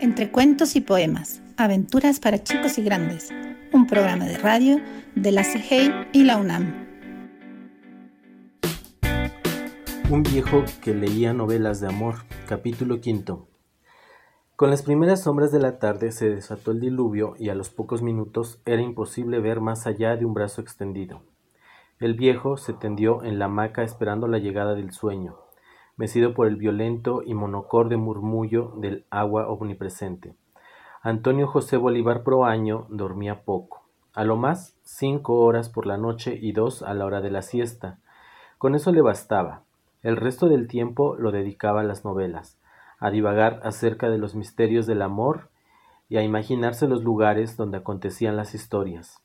Entre cuentos y poemas, aventuras para chicos y grandes, un programa de radio de la CIGEI y la UNAM. Un viejo que leía novelas de amor, capítulo quinto. Con las primeras sombras de la tarde se desató el diluvio y a los pocos minutos era imposible ver más allá de un brazo extendido. El viejo se tendió en la hamaca esperando la llegada del sueño mecido por el violento y monocorde murmullo del agua omnipresente. Antonio José Bolívar Proaño dormía poco, a lo más cinco horas por la noche y dos a la hora de la siesta. Con eso le bastaba. El resto del tiempo lo dedicaba a las novelas, a divagar acerca de los misterios del amor y a imaginarse los lugares donde acontecían las historias,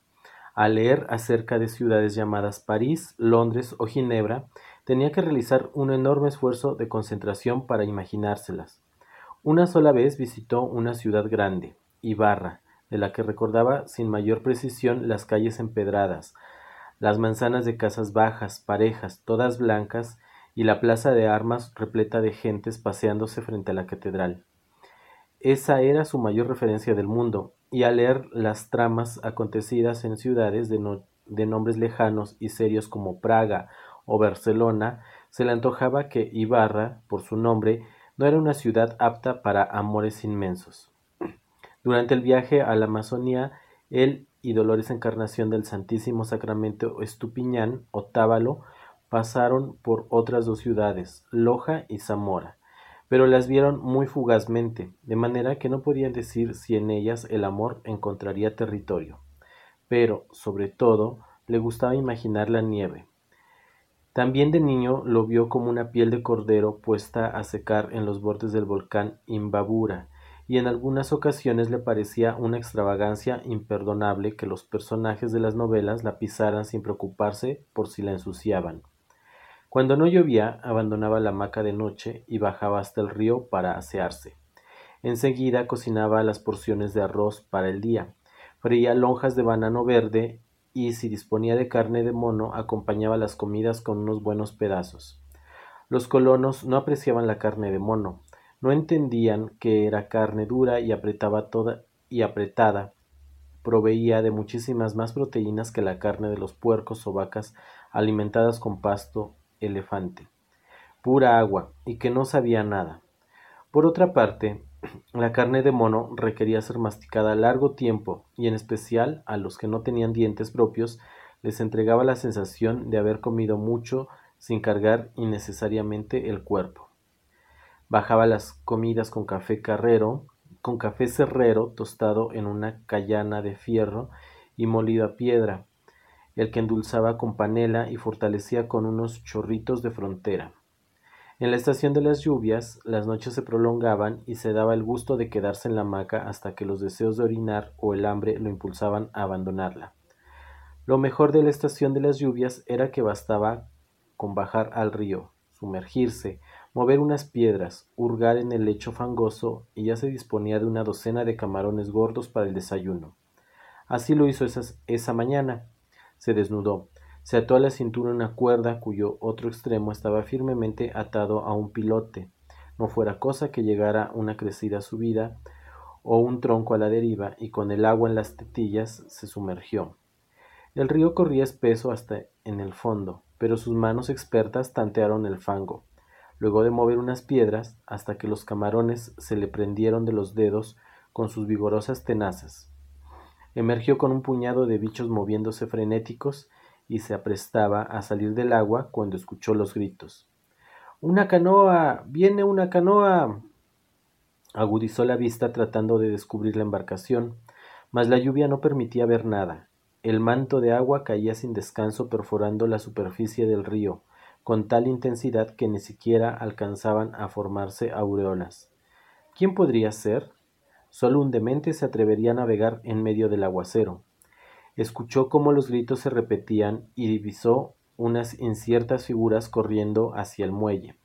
a leer acerca de ciudades llamadas París, Londres o Ginebra tenía que realizar un enorme esfuerzo de concentración para imaginárselas. Una sola vez visitó una ciudad grande, Ibarra, de la que recordaba sin mayor precisión las calles empedradas, las manzanas de casas bajas, parejas, todas blancas, y la plaza de armas repleta de gentes paseándose frente a la catedral. Esa era su mayor referencia del mundo, y al leer las tramas acontecidas en ciudades de, de nombres lejanos y serios como Praga o Barcelona, se le antojaba que Ibarra, por su nombre, no era una ciudad apta para amores inmensos. Durante el viaje a la Amazonía, él y Dolores Encarnación del Santísimo Sacramento Estupiñán o Tábalo pasaron por otras dos ciudades, Loja y Zamora, pero las vieron muy fugazmente, de manera que no podían decir si en ellas el amor encontraría territorio. Pero, sobre todo, le gustaba imaginar la nieve, también de niño lo vio como una piel de cordero puesta a secar en los bordes del volcán Imbabura, y en algunas ocasiones le parecía una extravagancia imperdonable que los personajes de las novelas la pisaran sin preocuparse por si la ensuciaban. Cuando no llovía, abandonaba la hamaca de noche y bajaba hasta el río para asearse. Enseguida cocinaba las porciones de arroz para el día, freía lonjas de banano verde y si disponía de carne de mono acompañaba las comidas con unos buenos pedazos. Los colonos no apreciaban la carne de mono, no entendían que era carne dura y apretaba toda y apretada, proveía de muchísimas más proteínas que la carne de los puercos o vacas alimentadas con pasto elefante, pura agua, y que no sabía nada. Por otra parte, la carne de mono requería ser masticada largo tiempo y en especial a los que no tenían dientes propios les entregaba la sensación de haber comido mucho sin cargar innecesariamente el cuerpo. Bajaba las comidas con café carrero, con café cerrero tostado en una callana de fierro y molido a piedra, el que endulzaba con panela y fortalecía con unos chorritos de frontera. En la estación de las lluvias, las noches se prolongaban y se daba el gusto de quedarse en la hamaca hasta que los deseos de orinar o el hambre lo impulsaban a abandonarla. Lo mejor de la estación de las lluvias era que bastaba con bajar al río, sumergirse, mover unas piedras, hurgar en el lecho fangoso y ya se disponía de una docena de camarones gordos para el desayuno. Así lo hizo esa mañana. Se desnudó, se ató a la cintura una cuerda cuyo otro extremo estaba firmemente atado a un pilote, no fuera cosa que llegara una crecida subida o un tronco a la deriva, y con el agua en las tetillas se sumergió. El río corría espeso hasta en el fondo, pero sus manos expertas tantearon el fango, luego de mover unas piedras hasta que los camarones se le prendieron de los dedos con sus vigorosas tenazas. Emergió con un puñado de bichos moviéndose frenéticos y se aprestaba a salir del agua cuando escuchó los gritos. ¡Una canoa! ¡Viene una canoa! Agudizó la vista tratando de descubrir la embarcación, mas la lluvia no permitía ver nada. El manto de agua caía sin descanso perforando la superficie del río, con tal intensidad que ni siquiera alcanzaban a formarse aureolas. ¿Quién podría ser? Solo un demente se atrevería a navegar en medio del aguacero. Escuchó cómo los gritos se repetían y divisó unas inciertas figuras corriendo hacia el muelle.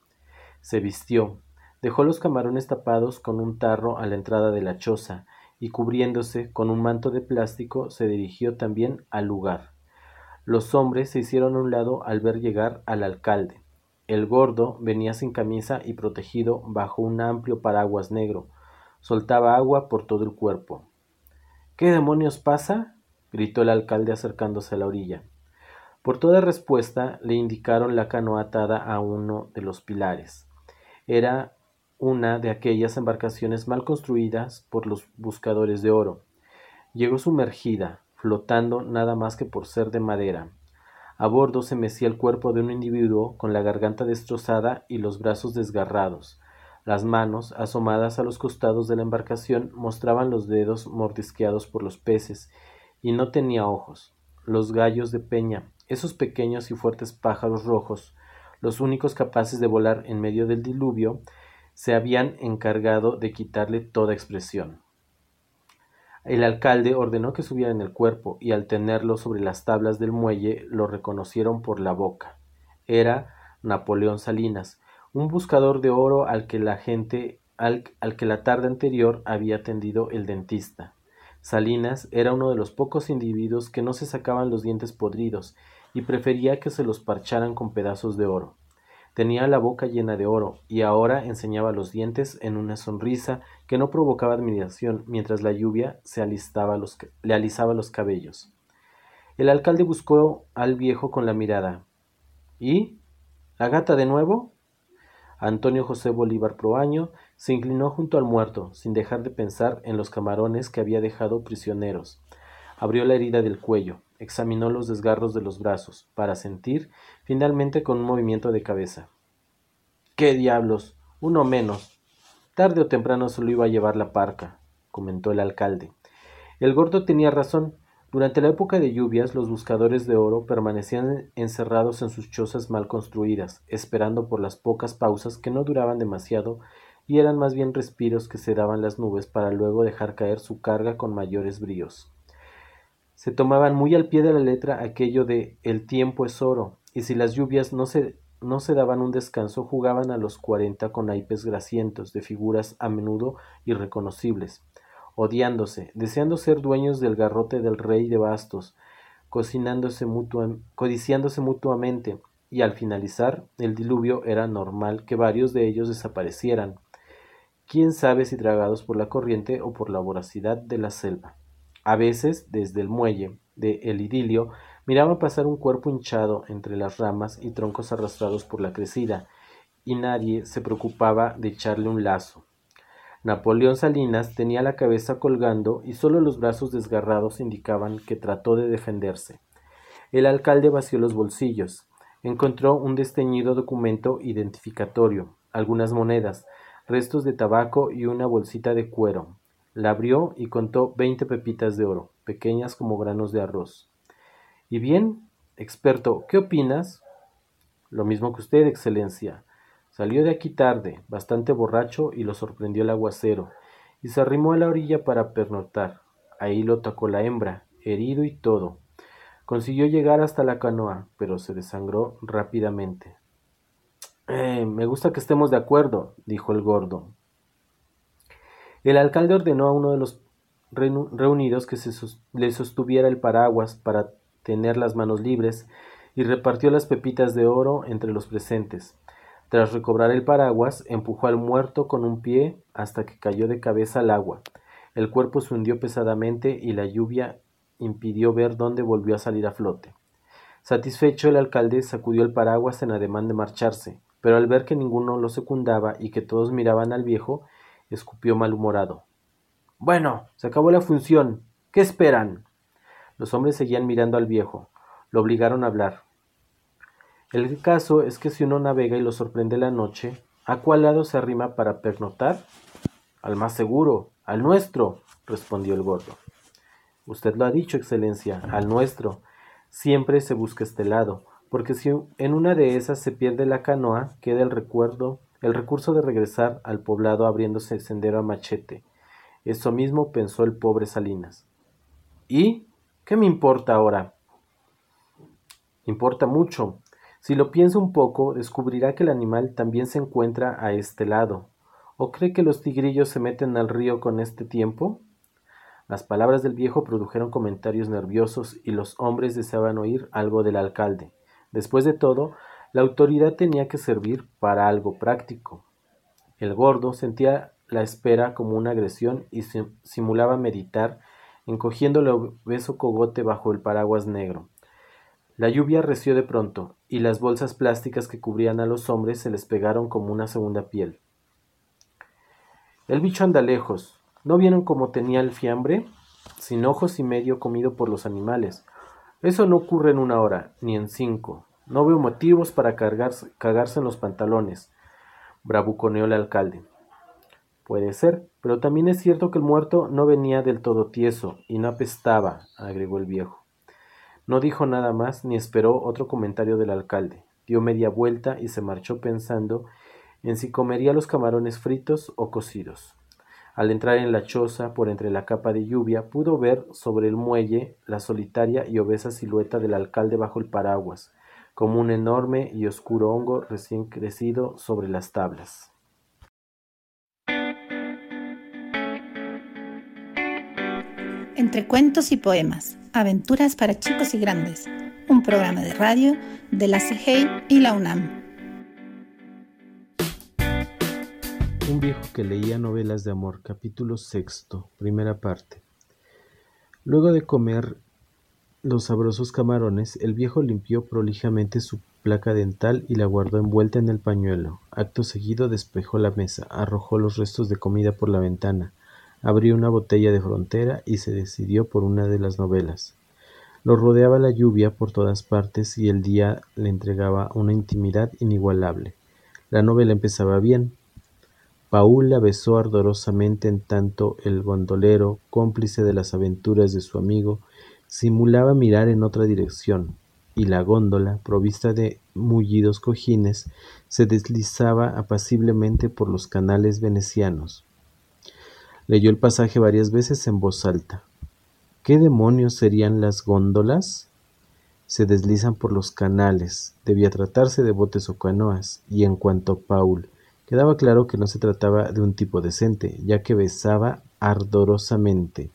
Se vistió, dejó los camarones tapados con un tarro a la entrada de la choza y cubriéndose con un manto de plástico se dirigió también al lugar. Los hombres se hicieron a un lado al ver llegar al alcalde. El gordo venía sin camisa y protegido bajo un amplio paraguas negro. Soltaba agua por todo el cuerpo. ¿Qué demonios pasa? gritó el alcalde acercándose a la orilla. Por toda respuesta le indicaron la canoa atada a uno de los pilares. Era una de aquellas embarcaciones mal construidas por los buscadores de oro. Llegó sumergida, flotando nada más que por ser de madera. A bordo se mecía el cuerpo de un individuo con la garganta destrozada y los brazos desgarrados. Las manos, asomadas a los costados de la embarcación, mostraban los dedos mordisqueados por los peces, y no tenía ojos. Los gallos de peña, esos pequeños y fuertes pájaros rojos, los únicos capaces de volar en medio del diluvio, se habían encargado de quitarle toda expresión. El alcalde ordenó que subieran el cuerpo y al tenerlo sobre las tablas del muelle lo reconocieron por la boca. Era Napoleón Salinas, un buscador de oro al que la gente al, al que la tarde anterior había atendido el dentista. Salinas era uno de los pocos individuos que no se sacaban los dientes podridos y prefería que se los parcharan con pedazos de oro. Tenía la boca llena de oro, y ahora enseñaba los dientes en una sonrisa que no provocaba admiración mientras la lluvia se los, le alisaba los cabellos. El alcalde buscó al viejo con la mirada. ¿Y? ¿La gata de nuevo? Antonio José Bolívar Proaño se inclinó junto al muerto, sin dejar de pensar en los camarones que había dejado prisioneros. Abrió la herida del cuello, examinó los desgarros de los brazos, para sentir, finalmente con un movimiento de cabeza. ¿Qué diablos? Uno menos. Tarde o temprano se lo iba a llevar la parca, comentó el alcalde. El gordo tenía razón. Durante la época de lluvias, los buscadores de oro permanecían encerrados en sus chozas mal construidas, esperando por las pocas pausas que no duraban demasiado y eran más bien respiros que se daban las nubes para luego dejar caer su carga con mayores bríos. Se tomaban muy al pie de la letra aquello de el tiempo es oro, y si las lluvias no se, no se daban un descanso, jugaban a los cuarenta con naipes grasientos, de figuras a menudo irreconocibles, odiándose, deseando ser dueños del garrote del rey de bastos, cocinándose codiciándose mutuamente, y al finalizar el diluvio era normal que varios de ellos desaparecieran, quién sabe si tragados por la corriente o por la voracidad de la selva. A veces, desde el muelle de El Idilio, miraba pasar un cuerpo hinchado entre las ramas y troncos arrastrados por la crecida, y nadie se preocupaba de echarle un lazo. Napoleón Salinas tenía la cabeza colgando y solo los brazos desgarrados indicaban que trató de defenderse. El alcalde vació los bolsillos. Encontró un desteñido documento identificatorio, algunas monedas, restos de tabaco y una bolsita de cuero. La abrió y contó veinte pepitas de oro, pequeñas como granos de arroz. ¿Y bien, experto, qué opinas? Lo mismo que usted, Excelencia. Salió de aquí tarde, bastante borracho, y lo sorprendió el aguacero, y se arrimó a la orilla para pernoctar. Ahí lo tocó la hembra, herido y todo. Consiguió llegar hasta la canoa, pero se desangró rápidamente. Eh, me gusta que estemos de acuerdo, dijo el gordo. El alcalde ordenó a uno de los reunidos que se le sostuviera el paraguas para tener las manos libres y repartió las pepitas de oro entre los presentes. Tras recobrar el paraguas, empujó al muerto con un pie hasta que cayó de cabeza al agua. El cuerpo se hundió pesadamente y la lluvia impidió ver dónde volvió a salir a flote. Satisfecho, el alcalde sacudió el paraguas en ademán de marcharse, pero al ver que ninguno lo secundaba y que todos miraban al viejo, escupió malhumorado. Bueno, se acabó la función. ¿Qué esperan? Los hombres seguían mirando al viejo. Lo obligaron a hablar. El caso es que si uno navega y lo sorprende la noche, ¿a cuál lado se arrima para pernoctar? Al más seguro, al nuestro, respondió el gordo. Usted lo ha dicho, Excelencia, al nuestro. Siempre se busca este lado, porque si en una de esas se pierde la canoa, queda el recuerdo el recurso de regresar al poblado abriéndose el sendero a machete. Eso mismo pensó el pobre Salinas. ¿Y qué me importa ahora? Importa mucho. Si lo piensa un poco, descubrirá que el animal también se encuentra a este lado. ¿O cree que los tigrillos se meten al río con este tiempo? Las palabras del viejo produjeron comentarios nerviosos y los hombres deseaban oír algo del alcalde. Después de todo, la autoridad tenía que servir para algo práctico. El gordo sentía la espera como una agresión y simulaba meditar, encogiendo el obeso cogote bajo el paraguas negro. La lluvia reció de pronto, y las bolsas plásticas que cubrían a los hombres se les pegaron como una segunda piel. El bicho anda lejos. ¿No vieron cómo tenía el fiambre? Sin ojos y medio comido por los animales. Eso no ocurre en una hora, ni en cinco. No veo motivos para cagarse en los pantalones, bravuconeó el alcalde. Puede ser, pero también es cierto que el muerto no venía del todo tieso y no apestaba, agregó el viejo. No dijo nada más ni esperó otro comentario del alcalde. Dio media vuelta y se marchó pensando en si comería los camarones fritos o cocidos. Al entrar en la choza por entre la capa de lluvia, pudo ver sobre el muelle la solitaria y obesa silueta del alcalde bajo el paraguas, como un enorme y oscuro hongo recién crecido sobre las tablas. Entre cuentos y poemas, aventuras para chicos y grandes, un programa de radio de la CGI y la UNAM. Un viejo que leía novelas de amor, capítulo sexto, primera parte. Luego de comer los sabrosos camarones, el viejo limpió prolijamente su placa dental y la guardó envuelta en el pañuelo. Acto seguido despejó la mesa, arrojó los restos de comida por la ventana, Abrió una botella de frontera y se decidió por una de las novelas. Lo rodeaba la lluvia por todas partes y el día le entregaba una intimidad inigualable. La novela empezaba bien. Paul la besó ardorosamente en tanto el gondolero, cómplice de las aventuras de su amigo, simulaba mirar en otra dirección, y la góndola, provista de mullidos cojines, se deslizaba apaciblemente por los canales venecianos. Leyó el pasaje varias veces en voz alta. ¿Qué demonios serían las góndolas? Se deslizan por los canales. Debía tratarse de botes o canoas. Y en cuanto a Paul, quedaba claro que no se trataba de un tipo decente, ya que besaba ardorosamente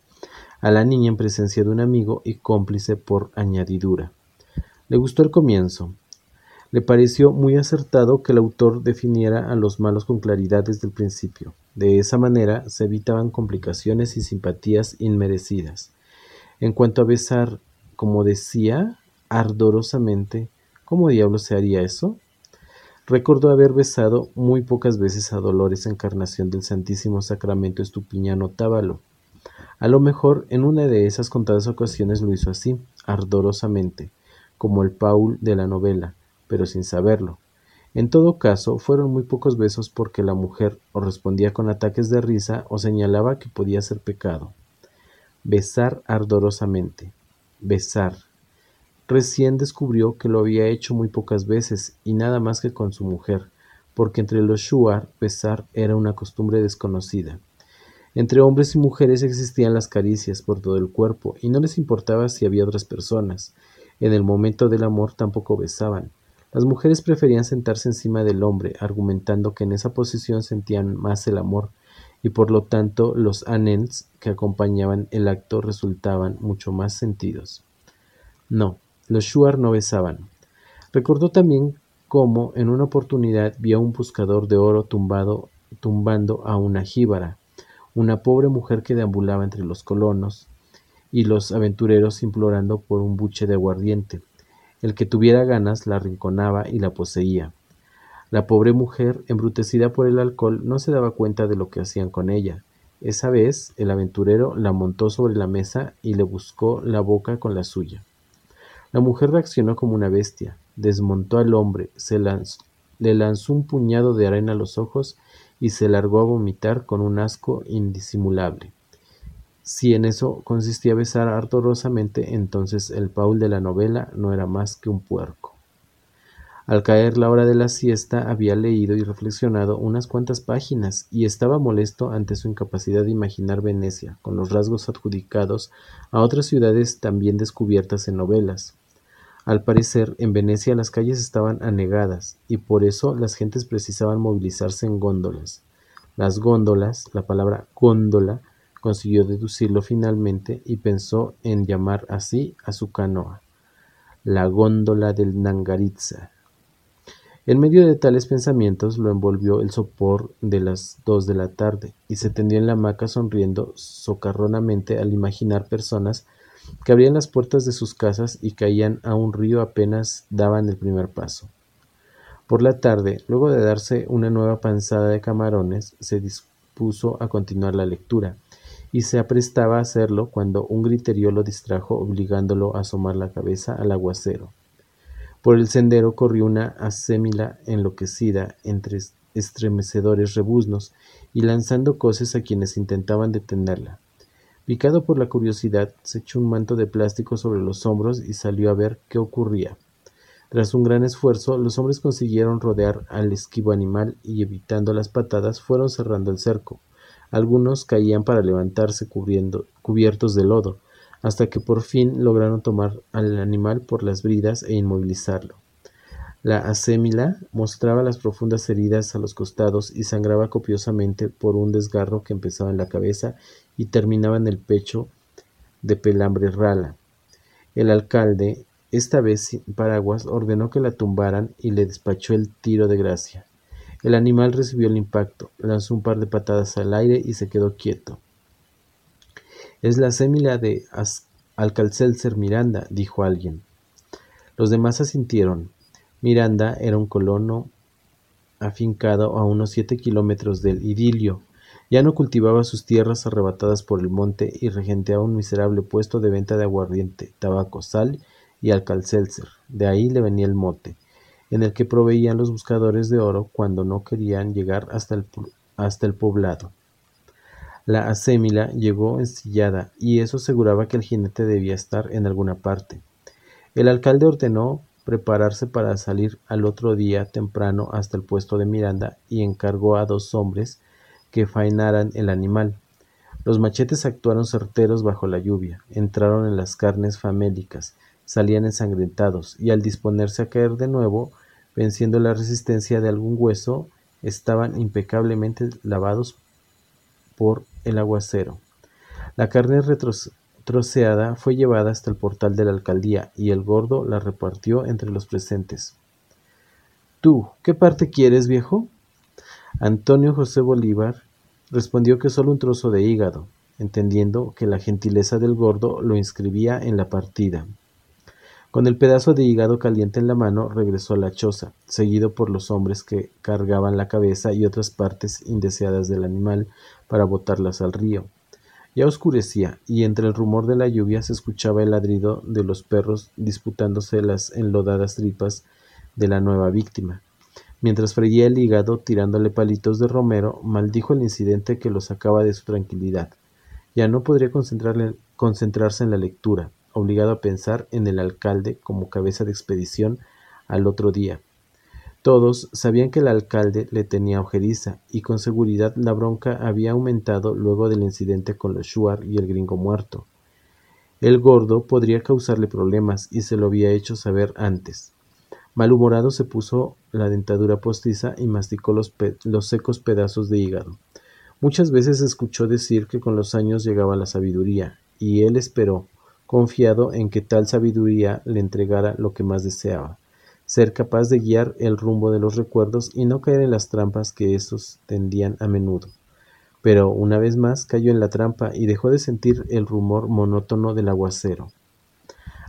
a la niña en presencia de un amigo y cómplice por añadidura. Le gustó el comienzo. Le pareció muy acertado que el autor definiera a los malos con claridad desde el principio. De esa manera se evitaban complicaciones y simpatías inmerecidas. En cuanto a besar, como decía, ardorosamente, ¿cómo diablos se haría eso? Recordó haber besado muy pocas veces a Dolores Encarnación del Santísimo Sacramento Estupiñano Tábalo. A lo mejor en una de esas contadas ocasiones lo hizo así, ardorosamente, como el Paul de la novela, pero sin saberlo. En todo caso, fueron muy pocos besos porque la mujer o respondía con ataques de risa o señalaba que podía ser pecado. Besar ardorosamente. Besar. Recién descubrió que lo había hecho muy pocas veces y nada más que con su mujer, porque entre los shuar besar era una costumbre desconocida. Entre hombres y mujeres existían las caricias por todo el cuerpo y no les importaba si había otras personas. En el momento del amor tampoco besaban las mujeres preferían sentarse encima del hombre, argumentando que en esa posición sentían más el amor, y por lo tanto los anens que acompañaban el acto resultaban mucho más sentidos. No, los shuar no besaban. Recordó también cómo en una oportunidad vio a un buscador de oro tumbado, tumbando a una jíbara, una pobre mujer que deambulaba entre los colonos y los aventureros implorando por un buche de aguardiente. El que tuviera ganas la arrinconaba y la poseía. La pobre mujer, embrutecida por el alcohol, no se daba cuenta de lo que hacían con ella. Esa vez el aventurero la montó sobre la mesa y le buscó la boca con la suya. La mujer reaccionó como una bestia, desmontó al hombre, se le lanzó un puñado de arena a los ojos y se largó a vomitar con un asco indisimulable. Si en eso consistía besar ardorosamente, entonces el Paul de la novela no era más que un puerco. Al caer la hora de la siesta había leído y reflexionado unas cuantas páginas y estaba molesto ante su incapacidad de imaginar Venecia, con los rasgos adjudicados a otras ciudades también descubiertas en novelas. Al parecer, en Venecia las calles estaban anegadas y por eso las gentes precisaban movilizarse en góndolas. Las góndolas, la palabra góndola, consiguió deducirlo finalmente y pensó en llamar así a su canoa, la góndola del Nangaritza. En medio de tales pensamientos lo envolvió el sopor de las dos de la tarde, y se tendió en la hamaca sonriendo socarronamente al imaginar personas que abrían las puertas de sus casas y caían a un río apenas daban el primer paso. Por la tarde, luego de darse una nueva panzada de camarones, se dispuso a continuar la lectura, y se aprestaba a hacerlo cuando un griterío lo distrajo obligándolo a asomar la cabeza al aguacero. Por el sendero corrió una acémila enloquecida entre estremecedores rebuznos y lanzando cosas a quienes intentaban detenerla. Picado por la curiosidad, se echó un manto de plástico sobre los hombros y salió a ver qué ocurría. Tras un gran esfuerzo, los hombres consiguieron rodear al esquivo animal y evitando las patadas fueron cerrando el cerco. Algunos caían para levantarse cubiertos de lodo, hasta que por fin lograron tomar al animal por las bridas e inmovilizarlo. La acémila mostraba las profundas heridas a los costados y sangraba copiosamente por un desgarro que empezaba en la cabeza y terminaba en el pecho de pelambre rala. El alcalde, esta vez sin paraguas, ordenó que la tumbaran y le despachó el tiro de gracia. El animal recibió el impacto, lanzó un par de patadas al aire y se quedó quieto. Es la sémila de Alcalcelser Miranda, dijo alguien. Los demás asintieron. Miranda era un colono afincado a unos siete kilómetros del idilio. Ya no cultivaba sus tierras arrebatadas por el monte y regenteaba un miserable puesto de venta de aguardiente, tabaco, sal y alcalcelser. De ahí le venía el mote, en el que proveían los buscadores de oro cuando no querían llegar hasta el, hasta el poblado. La acémila llegó ensillada, y eso aseguraba que el jinete debía estar en alguna parte. El alcalde ordenó prepararse para salir al otro día temprano hasta el puesto de Miranda y encargó a dos hombres que faenaran el animal. Los machetes actuaron certeros bajo la lluvia, entraron en las carnes famélicas, salían ensangrentados, y al disponerse a caer de nuevo, venciendo la resistencia de algún hueso, estaban impecablemente lavados por el aguacero. La carne troceada fue llevada hasta el portal de la alcaldía y el gordo la repartió entre los presentes. ¿Tú qué parte quieres, viejo? Antonio José Bolívar respondió que solo un trozo de hígado, entendiendo que la gentileza del gordo lo inscribía en la partida. Con el pedazo de hígado caliente en la mano regresó a la choza, seguido por los hombres que cargaban la cabeza y otras partes indeseadas del animal para botarlas al río. Ya oscurecía, y entre el rumor de la lluvia se escuchaba el ladrido de los perros disputándose las enlodadas tripas de la nueva víctima. Mientras freía el hígado tirándole palitos de romero, maldijo el incidente que lo sacaba de su tranquilidad. Ya no podría concentrarse en la lectura obligado a pensar en el alcalde como cabeza de expedición al otro día. Todos sabían que el alcalde le tenía ojeriza, y con seguridad la bronca había aumentado luego del incidente con los Shuar y el gringo muerto. El gordo podría causarle problemas, y se lo había hecho saber antes. Malhumorado se puso la dentadura postiza y masticó los, los secos pedazos de hígado. Muchas veces escuchó decir que con los años llegaba la sabiduría, y él esperó, confiado en que tal sabiduría le entregara lo que más deseaba, ser capaz de guiar el rumbo de los recuerdos y no caer en las trampas que estos tendían a menudo. Pero una vez más cayó en la trampa y dejó de sentir el rumor monótono del aguacero.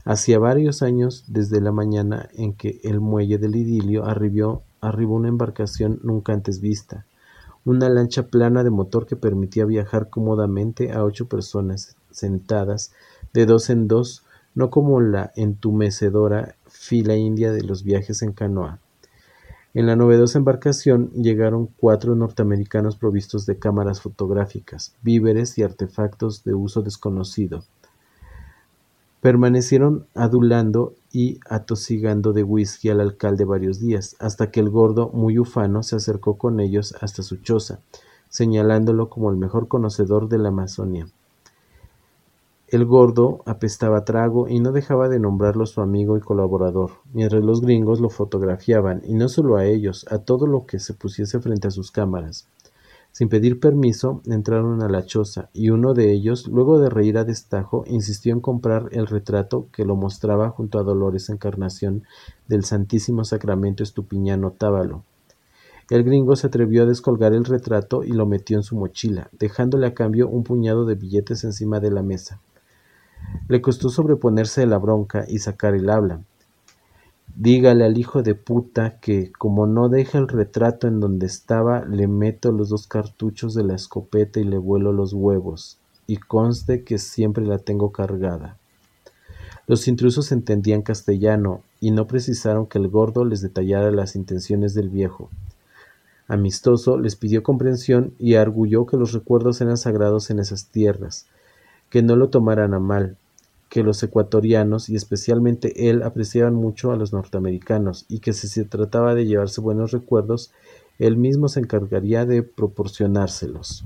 Hacía varios años desde la mañana en que el muelle del idilio arribó, arribó una embarcación nunca antes vista, una lancha plana de motor que permitía viajar cómodamente a ocho personas sentadas de dos en dos, no como la entumecedora fila india de los viajes en canoa. En la novedosa embarcación llegaron cuatro norteamericanos provistos de cámaras fotográficas, víveres y artefactos de uso desconocido. Permanecieron adulando y atosigando de whisky al alcalde varios días, hasta que el gordo, muy ufano, se acercó con ellos hasta su choza, señalándolo como el mejor conocedor de la Amazonia. El gordo apestaba trago y no dejaba de nombrarlo su amigo y colaborador, mientras los gringos lo fotografiaban, y no solo a ellos, a todo lo que se pusiese frente a sus cámaras. Sin pedir permiso, entraron a la choza, y uno de ellos, luego de reír a destajo, insistió en comprar el retrato que lo mostraba junto a Dolores Encarnación del Santísimo Sacramento Estupiñano Tábalo. El gringo se atrevió a descolgar el retrato y lo metió en su mochila, dejándole a cambio un puñado de billetes encima de la mesa. Le costó sobreponerse de la bronca y sacar el habla. Dígale al hijo de puta que, como no deja el retrato en donde estaba, le meto los dos cartuchos de la escopeta y le vuelo los huevos, y conste que siempre la tengo cargada. Los intrusos entendían castellano y no precisaron que el gordo les detallara las intenciones del viejo. Amistoso les pidió comprensión y arguyó que los recuerdos eran sagrados en esas tierras, que no lo tomaran a mal, que los ecuatorianos y especialmente él apreciaban mucho a los norteamericanos y que si se trataba de llevarse buenos recuerdos, él mismo se encargaría de proporcionárselos.